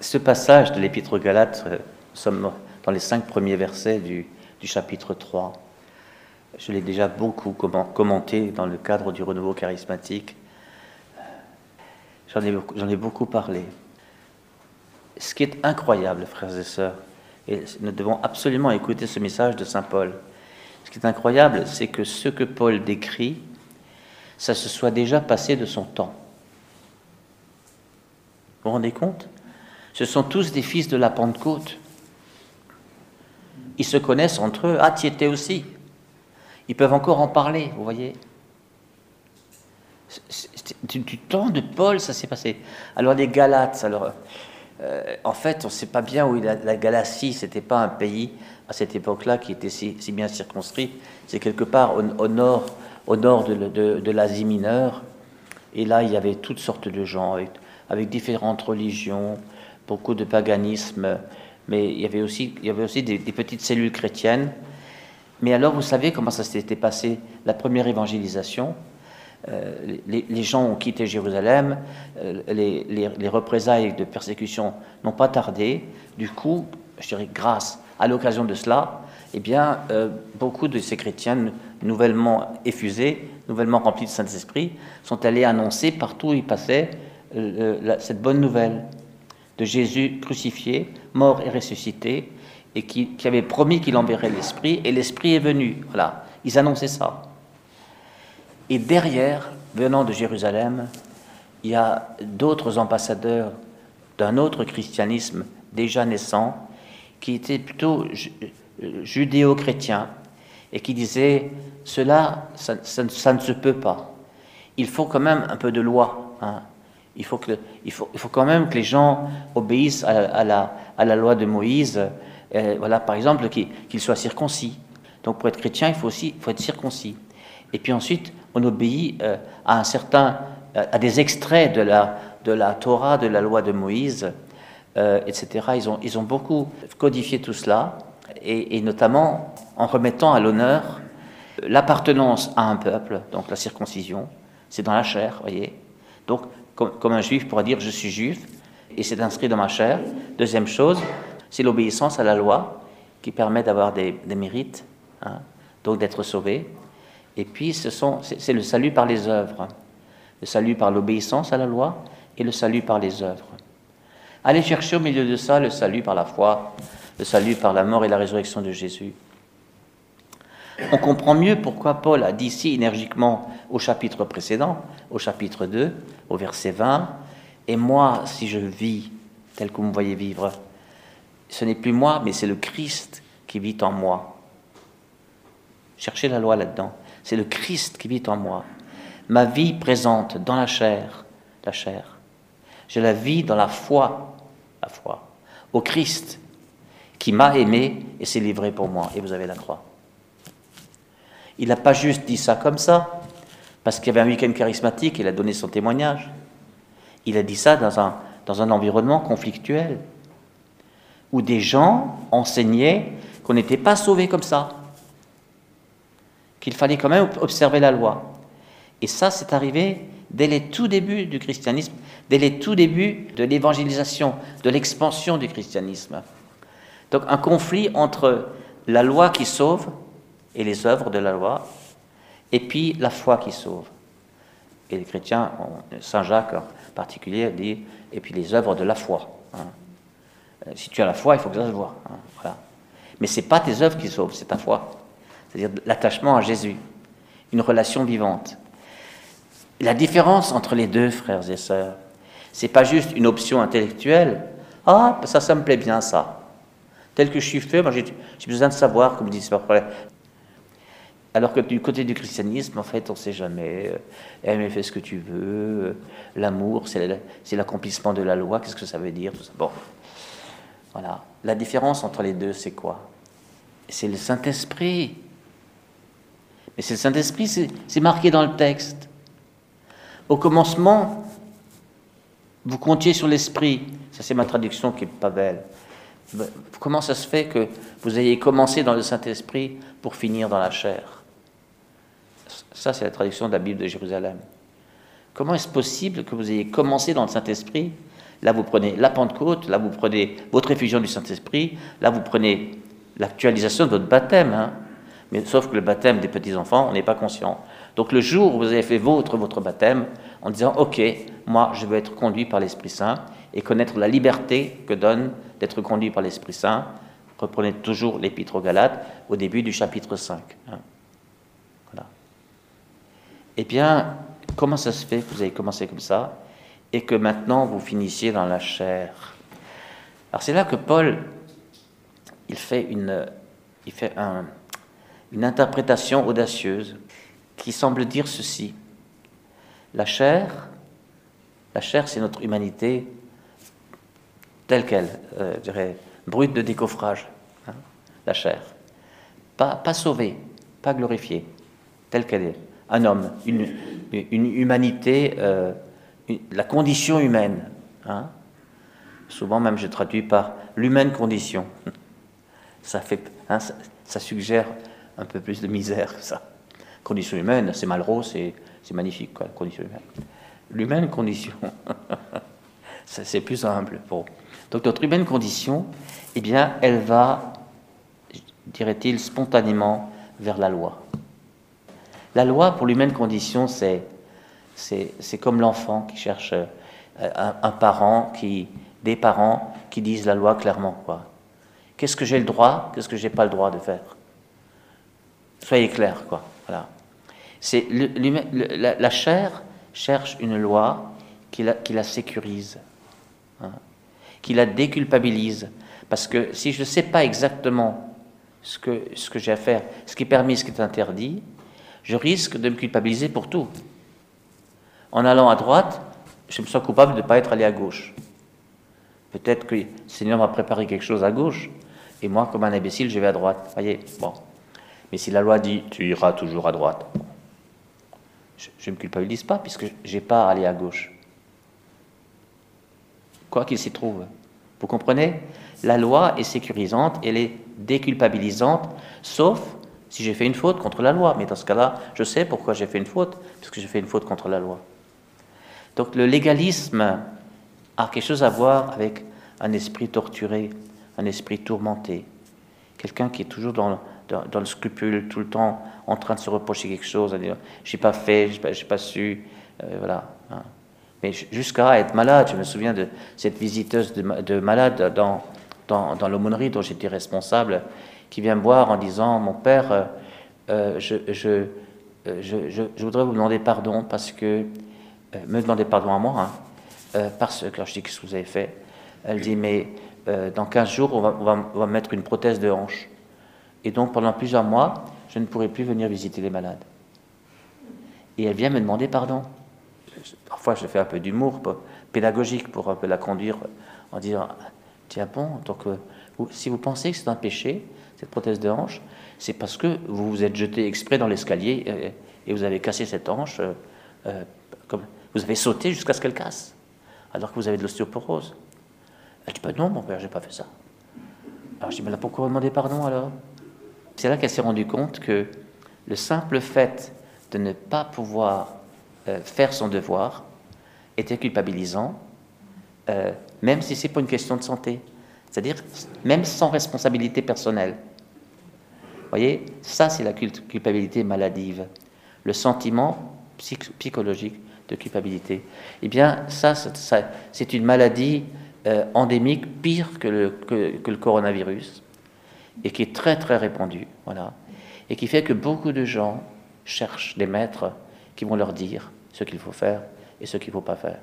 Ce passage de l'Épître aux Galates, euh, nous sommes dans les cinq premiers versets du, du chapitre 3. Je l'ai déjà beaucoup commenté dans le cadre du renouveau charismatique. J'en ai, j'en ai beaucoup parlé. Ce qui est incroyable, frères et sœurs, et nous devons absolument écouter ce message de Saint Paul. Ce qui est incroyable, c'est que ce que Paul décrit, ça se soit déjà passé de son temps. Vous vous rendez compte? Ce sont tous des fils de la Pentecôte. Ils se connaissent entre eux. Ah, tu étais aussi. Ils peuvent encore en parler, vous voyez. Du, temps de Paul, ça s'est passé. Alors les Galates, alors, euh, en fait, on ne sait pas bien où il a, la Galatie, c'était pas un pays à cette époque-là qui était si, bien circonscrit. C'est quelque part au, nord, au nord de, l'Asie mineure. Et là, il y avait toutes sortes de gens avec, différentes religions, beaucoup de paganisme, mais il y avait aussi, des, petites cellules chrétiennes. Mais alors, vous savez comment ça s'était passé, la première évangélisation? Euh, les, gens ont quitté Jérusalem, euh, les, représailles de persécution n'ont pas tardé. Du coup, je dirais grâce à l'occasion de cela, eh bien, euh, beaucoup de ces chrétiens nouvellement effusés, nouvellement remplis de Saint-Esprit, sont allés annoncer partout où ils passaient cette bonne nouvelle de Jésus crucifié, mort et ressuscité, et qui, avait promis qu'il enverrait l'Esprit, et l'Esprit est venu. Voilà, ils annonçaient ça. Et derrière, venant de Jérusalem, il y a d'autres ambassadeurs d'un autre christianisme déjà naissant, qui étaient plutôt judéo-chrétiens, et qui disaient, cela, ça, ne se peut pas. Il faut quand même un peu de loi. Hein. Il, faut que, il, faut, il faut quand même que les gens obéissent à, la, à la, loi de Moïse. Euh, voilà, par exemple, qu'ils soient circoncis. Donc pour être chrétien, il faut aussi faut être circoncis. Et puis ensuite, on obéit euh, à un certain, euh, à des extraits de la, de la Torah, de la loi de Moïse, etc. Ils ont, ils ont beaucoup codifié tout cela, et, notamment en remettant à l'honneur l'appartenance à un peuple, donc la circoncision, c'est dans la chair, voyez. Donc, comme, un juif pourra dire je suis juif, et c'est inscrit dans ma chair. Deuxième chose, c'est l'obéissance à la loi qui permet d'avoir des, mérites, hein, donc d'être sauvé. Et puis, c'est le salut par les œuvres. Le salut par l'obéissance à la loi et le salut par les œuvres. Allez chercher au milieu de ça le salut par la foi, le salut par la mort et la résurrection de Jésus. On comprend mieux pourquoi Paul a dit si énergiquement au chapitre précédent, au chapitre 2, au verset 20, Et moi, si je vis tel que vous me voyez vivre, ce n'est plus moi, mais c'est le Christ qui vit en moi. Cherchez la loi là-dedans. C'est le Christ qui vit en moi. Ma vie présente dans la chair, la chair. Je la vis dans la foi, la foi, au Christ qui m'a aimé et s'est livré pour moi. Et vous avez la croix. Il n'a pas juste dit ça comme ça, parce qu'il y avait un week-end charismatique, il a donné son témoignage. Il a dit ça dans un, dans un environnement conflictuel, où des gens enseignaient qu'on n'était pas sauvé comme ça qu'il fallait quand même observer la loi. Et ça, c'est arrivé dès les tout débuts du christianisme, dès les tout débuts de l'évangélisation, de l'expansion du christianisme. Donc un conflit entre la loi qui sauve et les œuvres de la loi, et puis la foi qui sauve. Et les chrétiens, Saint Jacques en particulier, dit, et puis les œuvres de la foi. Hein. Euh, si tu as la foi, il faut que ça se voit. Hein, voilà. Mais ce n'est pas tes œuvres qui sauvent, c'est ta foi c'est-à-dire l'attachement à Jésus, une relation vivante. La différence entre les deux, frères et sœurs, c'est pas juste une option intellectuelle. Ah, ça, ça me plaît bien, ça. Tel que je suis fait, moi j'ai besoin de savoir, comme dit Alors que du côté du christianisme, en fait, on ne sait jamais. Aime et fais ce que tu veux. L'amour, c'est l'accomplissement de la loi. Qu'est-ce que ça veut dire tout Bon, voilà. La différence entre les deux, c'est quoi? C'est le Saint-Esprit. Et c'est le Saint-Esprit, c'est marqué dans le texte. Au commencement, vous comptiez sur l'Esprit. Ça, c'est ma traduction qui n'est pas belle. Comment ça se fait que vous ayez commencé dans le Saint-Esprit pour finir dans la chair? Ça, c'est la traduction de la Bible de Jérusalem. Comment est-ce possible que vous ayez commencé dans le Saint-Esprit? Là, vous prenez la Pentecôte, là, vous prenez votre effusion du Saint-Esprit, là, vous prenez l'actualisation de votre baptême. Hein. Mais sauf que le baptême des petits-enfants, on n'est pas conscient. Donc le jour où vous avez fait votre, votre baptême, en disant, OK, moi, je veux être conduit par l'Esprit Saint et connaître la liberté que donne d'être conduit par l'Esprit Saint, reprenez toujours l'Épître aux Galates au début du chapitre 5. Hein. Eh bien, comment ça se fait que vous avez commencé comme ça et que maintenant vous finissiez dans la chair? Alors c'est là que Paul, il fait une, interprétation audacieuse qui semble dire ceci. La chair, la chair c'est notre humanité telle qu'elle, euh, je dirais, brute de décoffrage, hein, la chair. Pas sauvée, pas glorifiée, telle qu'elle est. Un homme, une, humanité, euh, la condition humaine. Hein. Souvent même je traduis par l'humaine condition. Ça, fait, hein, ça, suggère un peu plus de misère ça. Condition humaine, c'est Malraux, c'est magnifique, quoi, condition humaine. L'humaine condition, c'est plus humble. Donc notre humaine condition, eh bien, elle va, dirait-il, spontanément vers la loi. La loi pour l'humaine condition, c'est, c'est, comme l'enfant qui cherche euh, un, parent, qui, des parents qui disent la loi clairement. Qu'est-ce que j'ai le droit, qu'est-ce que j'ai pas le droit de faire? Soyez clair, quoi. Voilà. C'est la, chair cherche une loi qui la, qui la sécurise. Hein qui la déculpabilise. Parce que si je ne sais pas exactement ce que, ce que j'ai à faire, ce qui est permis, ce qui est interdit, je risque de me culpabiliser pour tout. En allant à droite, je me sens coupable de ne pas être allé à gauche. Peut-être que le Seigneur m'a préparé quelque chose à gauche, et moi, comme un imbécile, je vais à droite. Voyez, bon. Mais si la loi dit tu iras toujours à droite, je ne me culpabilise pas puisque je n'ai pas à aller à gauche quoi qu'il s'y trouve. Vous comprenez? La loi est sécurisante, elle est déculpabilisante, sauf si j'ai fait une faute contre la loi. Mais dans ce cas-là, je sais pourquoi j'ai fait une faute, puisque j'ai fait une faute contre la loi. Donc le légalisme a quelque chose à voir avec un esprit torturé, un esprit tourmenté, quelqu'un qui est toujours dans, le scrupule, tout le temps en train de se reprocher quelque chose, à dire j'ai pas fait, j'ai pas, pas su, euh, voilà. Hein mais jusqu'à être malade. Je me souviens de cette visiteuse de, de malade dans, dans, dans l'aumônerie dont j'étais responsable, qui vient me voir en disant Mon père, euh, euh, je, je, je, je, voudrais vous demander pardon parce que. Euh, me demander pardon à moi, hein, parce que. je dis Qu'est-ce que vous avez fait? Elle dit Mais dans 15 jours, on va, on, va, on va mettre une prothèse de hanche. Et donc pendant plusieurs mois, je ne pourrai plus venir visiter les malades. Et elle vient me demander pardon parfois je fais un peu d'humour pédagogique pour un peu la conduire en disant tiens bon, donc euh, si vous pensez que c'est un péché, cette prothèse de hanche, c'est parce que vous vous êtes jeté exprès dans l'escalier et, vous avez cassé cette hanche, euh, euh, vous avez sauté jusqu'à ce qu'elle casse, alors que vous avez de l'ostéoporose. Elle dit bah non, mon père, j'ai pas fait ça. Alors je dis mais là pourquoi demander pardon alors? C'est là qu'elle s'est rendue compte que le simple fait de ne pas pouvoir euh, faire son devoir était culpabilisant, euh, même si c'est pas une question de santé. C'est-à-dire même sans responsabilité personnelle. Vous voyez, ça c'est la culpabilité maladive, le sentiment psychologique de culpabilité. Eh bien, ça, c'est une maladie euh, endémique pire que le, que, le, coronavirus et qui est très très répandue, voilà, et qui fait que beaucoup de gens cherchent des maîtres qui vont leur dire ce qu'il faut faire et ce qu'il ne faut pas faire.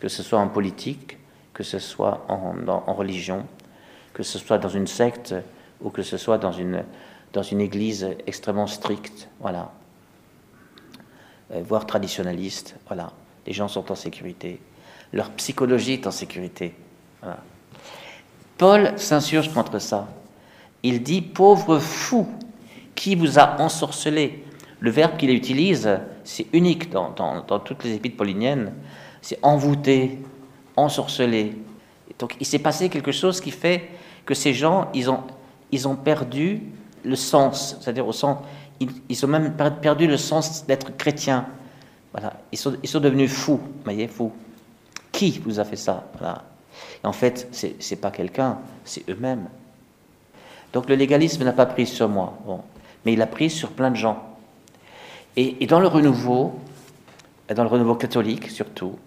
Que ce soit en politique, que ce soit en, religion, que ce soit dans une secte ou que ce soit dans une, dans une église extrêmement stricte, voilà. Euh, voire traditionnaliste, voilà. Les gens sont en sécurité. Leur psychologie est en sécurité. Voilà. Paul s'insurge contre ça. Il dit Pauvre fou, qui vous a ensorcelé? Le verbe qu'il utilise, c'est unique dans, toutes les épîtres pauliniennes, c'est envoûter, ensorceler. Donc il s'est passé quelque chose qui fait que ces gens, ils ont, ils ont perdu le sens, c'est-à-dire au sens, ils, ont même perdu le sens d'être chrétiens. Voilà, ils sont, ils sont devenus fous, voyez, fous. Qui vous a fait ça? En fait, ce n'est pas quelqu'un, c'est eux-mêmes. Donc le légalisme n'a pas pris sur moi, bon, mais il a pris sur plein de gens. Et, dans le renouveau, dans le renouveau catholique surtout,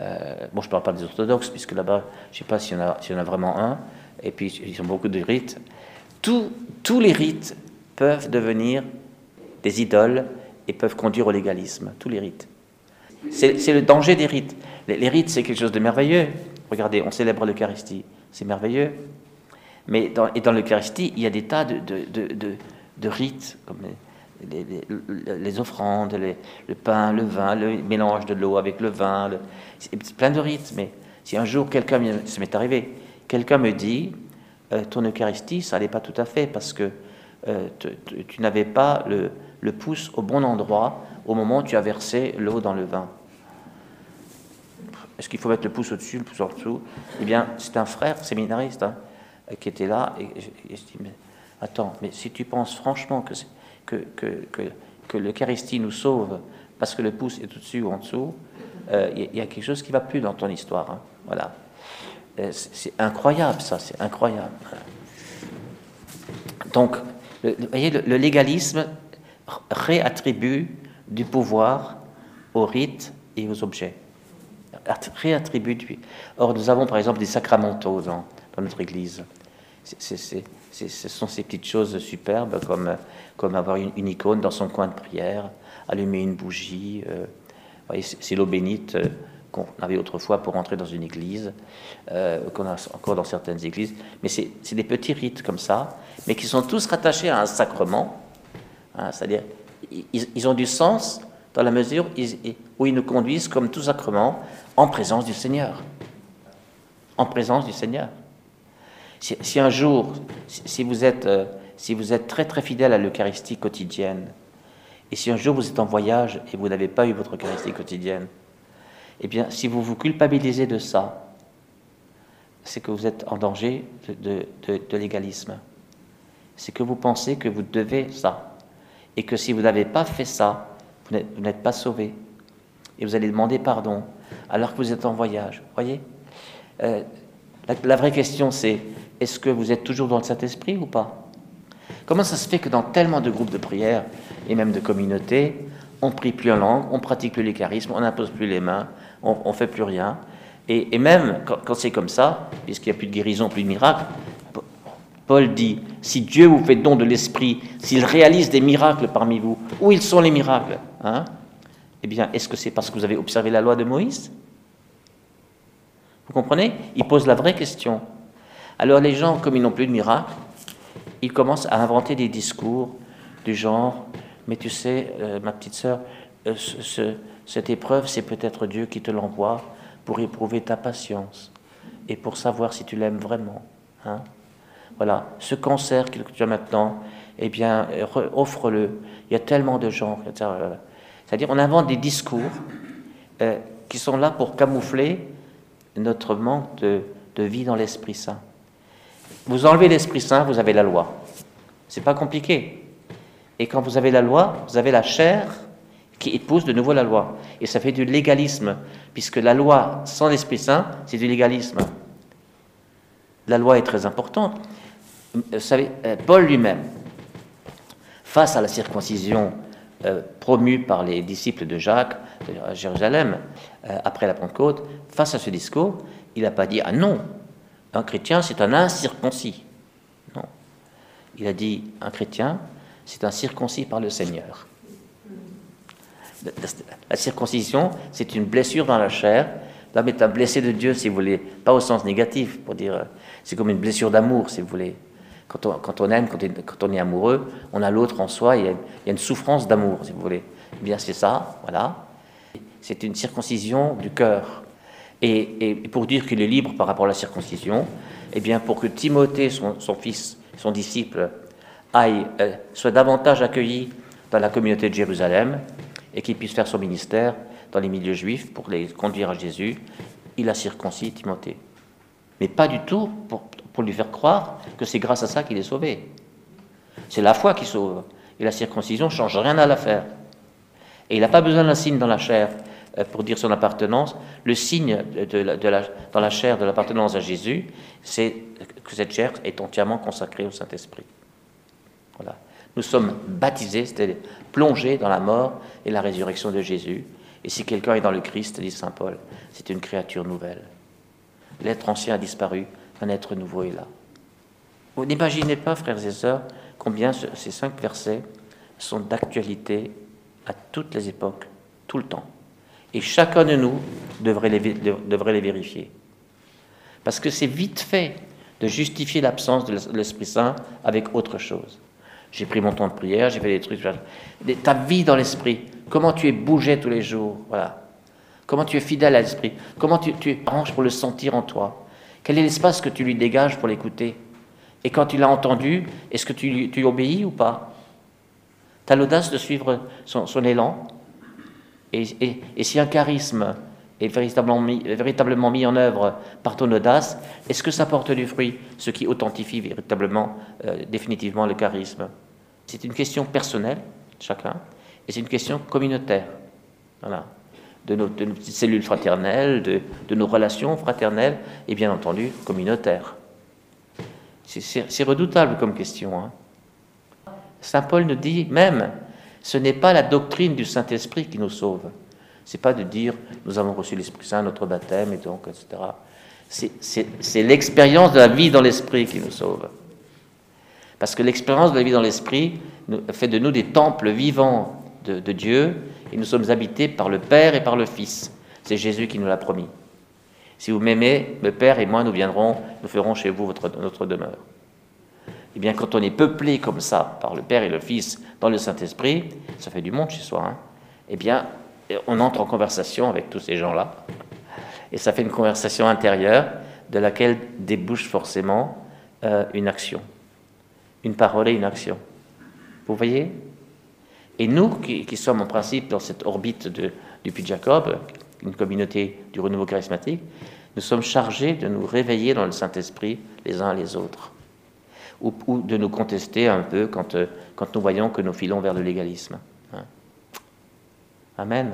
euh, bon, je ne parle pas des orthodoxes, puisque là-bas, je ne sais pas s'il y, en a vraiment un, et puis ils ont beaucoup de rites. tous les rites peuvent devenir des idoles et peuvent conduire au légalisme, tous les rites. C'est le danger des rites. Les, rites, c'est quelque chose de merveilleux. Regardez, on célèbre l'Eucharistie, c'est merveilleux. Mais et dans l'Eucharistie, il y a des tas de, de, rites, comme les, offrandes, le pain, le vin, le mélange de l'eau avec le vin, c'est plein de rites. Mais si un jour quelqu'un, ça m'est arrivé, quelqu'un me dit, euh, ton Eucharistie, ça n'allait pas tout à fait parce que euh, tu n'avais pas le, le pouce au bon endroit au moment où tu as versé l'eau dans le vin. Est-ce qu'il faut mettre le pouce au-dessus, le pouce en dessous? Eh bien, c'est un frère séminariste hein, qui était là et, je dis, mais attends, mais si tu penses franchement que, que, que, que, l'Eucharistie nous sauve parce que le pouce est au-dessus ou en dessous, euh, il y, a quelque chose qui ne va plus dans ton histoire. Hein. Voilà. Euh, c'est incroyable ça, c'est incroyable. Donc, vous voyez, le légalisme réattribue du pouvoir aux rites et aux objets. Réattribue du... Or, nous avons par exemple des sacramentaux dans, notre Église. Ce sont ces petites choses superbes comme, comme avoir une, icône dans son coin de prière, allumer une bougie. Euh, c'est l'eau bénite euh, qu'on avait autrefois pour entrer dans une église, euh, qu'on a encore dans certaines églises. Mais c'est des petits rites comme ça, mais qui sont tous rattachés à un sacrement Hein, c'est-à-dire, ils, ont du sens dans la mesure où ils nous conduisent comme tout sacrement en présence du Seigneur. En présence du Seigneur. Si, un jour, si, vous êtes, euh, si vous êtes très très fidèle à l'Eucharistie quotidienne, et si un jour vous êtes en voyage et vous n'avez pas eu votre Eucharistie quotidienne, eh bien, si vous vous culpabilisez de ça, c'est que vous êtes en danger de, l'égalisme. C'est que vous pensez que vous devez ça et que si vous n'avez pas fait ça, vous n'êtes pas sauvé. Et vous allez demander pardon alors que vous êtes en voyage. Voyez? Euh, la, vraie question, c'est est-ce que vous êtes toujours dans le Saint-Esprit ou pas? Comment ça se fait que dans tellement de groupes de prière et même de communautés, on prie plus en langue, on pratique plus les charismes, on n'impose plus les mains, on, ne fait plus rien? Et, même quand, c'est comme ça, puisqu'il n'y a plus de guérison, plus de miracle, Paul dit, si Dieu vous fait don de l'Esprit, s'il réalise des miracles parmi vous, où ils sont les miracles hein? Eh bien, est-ce que c'est parce que vous avez observé la loi de Moïse? Vous comprenez? Il pose la vraie question. Alors les gens, comme ils n'ont plus de miracles, ils commencent à inventer des discours du genre, mais tu sais, euh, ma petite sœur, euh, cette épreuve, c'est peut-être Dieu qui te l'envoie pour éprouver ta patience et pour savoir si tu l'aimes vraiment. Hein voilà, ce cancer que tu as maintenant, eh bien, offre-le. Il y a tellement de gens. C'est-à-dire, on invente des discours euh, qui sont là pour camoufler notre manque de, vie dans l'Esprit Saint. Vous enlevez l'Esprit Saint, vous avez la loi. C'est pas compliqué. Et quand vous avez la loi, vous avez la chair qui épouse de nouveau la loi. Et ça fait du légalisme, puisque la loi sans l'Esprit Saint, c'est du légalisme. La loi est très importante, vous savez, euh, Paul lui-même, face à la circoncision euh, promue par les disciples de Jacques à Jérusalem euh, après la Pentecôte, face à ce discours, il n'a pas dit Ah non, un chrétien c'est un incirconcis. Non. Il a dit Un chrétien c'est un circoncis par le Seigneur. La circoncision, c'est une blessure dans la chair. L'homme est un blessé de Dieu, si vous voulez, pas au sens négatif, pour dire, c'est comme une blessure d'amour, si vous voulez. Quand on, aime, quand, on est amoureux, on a l'autre en soi, il y, a, une souffrance d'amour, si vous voulez. Eh bien, c'est ça, voilà. C'est une circoncision du cœur. Et, pour dire qu'il est libre par rapport à la circoncision, eh bien, pour que Timothée, son, fils, son disciple, euh, soit davantage accueilli dans la communauté de Jérusalem et qu'il puisse faire son ministère dans les milieux juifs pour les conduire à Jésus, il a circoncis Timothée. Mais pas du tout pour, pour lui faire croire que c'est grâce à ça qu'il est sauvé. C'est la foi qui sauve. Et la circoncision change rien à l'affaire. Et il n'a pas besoin d'un signe dans la chair pour dire son appartenance, le signe dans la chair de l'appartenance à Jésus, c'est que cette chair est entièrement consacrée au Saint-Esprit. Voilà. Nous sommes baptisés, c'est-à-dire plongés dans la mort et la résurrection de Jésus. Et si quelqu'un est dans le Christ, dit Saint Paul, c'est une créature nouvelle. L'être ancien a disparu, un être nouveau est là. Vous n'imaginez pas, frères et sœurs, combien ces cinq versets sont d'actualité à toutes les époques, tout le temps. Et chacun de nous devrait les, devrait les vérifier. Parce que c'est vite fait de justifier l'absence de l'Esprit Saint avec autre chose. J'ai pris mon temps de prière, j'ai fait des trucs. Ta vie dans l'Esprit, comment tu es bougé tous les jours, voilà. Comment tu es fidèle à l'Esprit, comment tu, tu arranges pour le sentir en toi. Quel est l'espace que tu lui dégages pour l'écouter? Et quand tu l'as entendu, est-ce que tu, tu obéis ou pas? Tu as l'audace de suivre son, élan? Et, si un charisme est véritablement mis, en œuvre par ton audace, est-ce que ça porte du fruit, ce qui authentifie véritablement, euh, définitivement le charisme? C'est une question personnelle, chacun, et c'est une question communautaire. Voilà de nos, petites cellules fraternelles, de, nos relations fraternelles et bien entendu communautaires. C'est redoutable comme question. Hein. Saint Paul nous dit même, ce n'est pas la doctrine du Saint-Esprit qui nous sauve. C'est pas de dire nous avons reçu l'Esprit Saint, notre baptême, et donc, etc. C'est l'expérience de la vie dans l'Esprit qui nous sauve. Parce que l'expérience de la vie dans l'Esprit fait de nous des temples vivants de, Dieu et nous sommes habités par le Père et par le Fils. C'est Jésus qui nous l'a promis. Si vous m'aimez, le Père et moi, nous viendrons, nous ferons chez vous notre demeure. Eh bien, quand on est peuplé comme ça par le Père et le Fils dans le Saint-Esprit, ça fait du monde chez soi, hein, eh bien, on entre en conversation avec tous ces gens-là. Et ça fait une conversation intérieure de laquelle débouche forcément euh, une action. Une parole et une action. Vous voyez? Et nous, qui, sommes en principe dans cette orbite de, du Puy Jacob, une communauté du renouveau charismatique, nous sommes chargés de nous réveiller dans le Saint-Esprit les uns les autres, ou, de nous contester un peu quand, euh, quand nous voyons que nous filons vers le légalisme. Hein. Amen.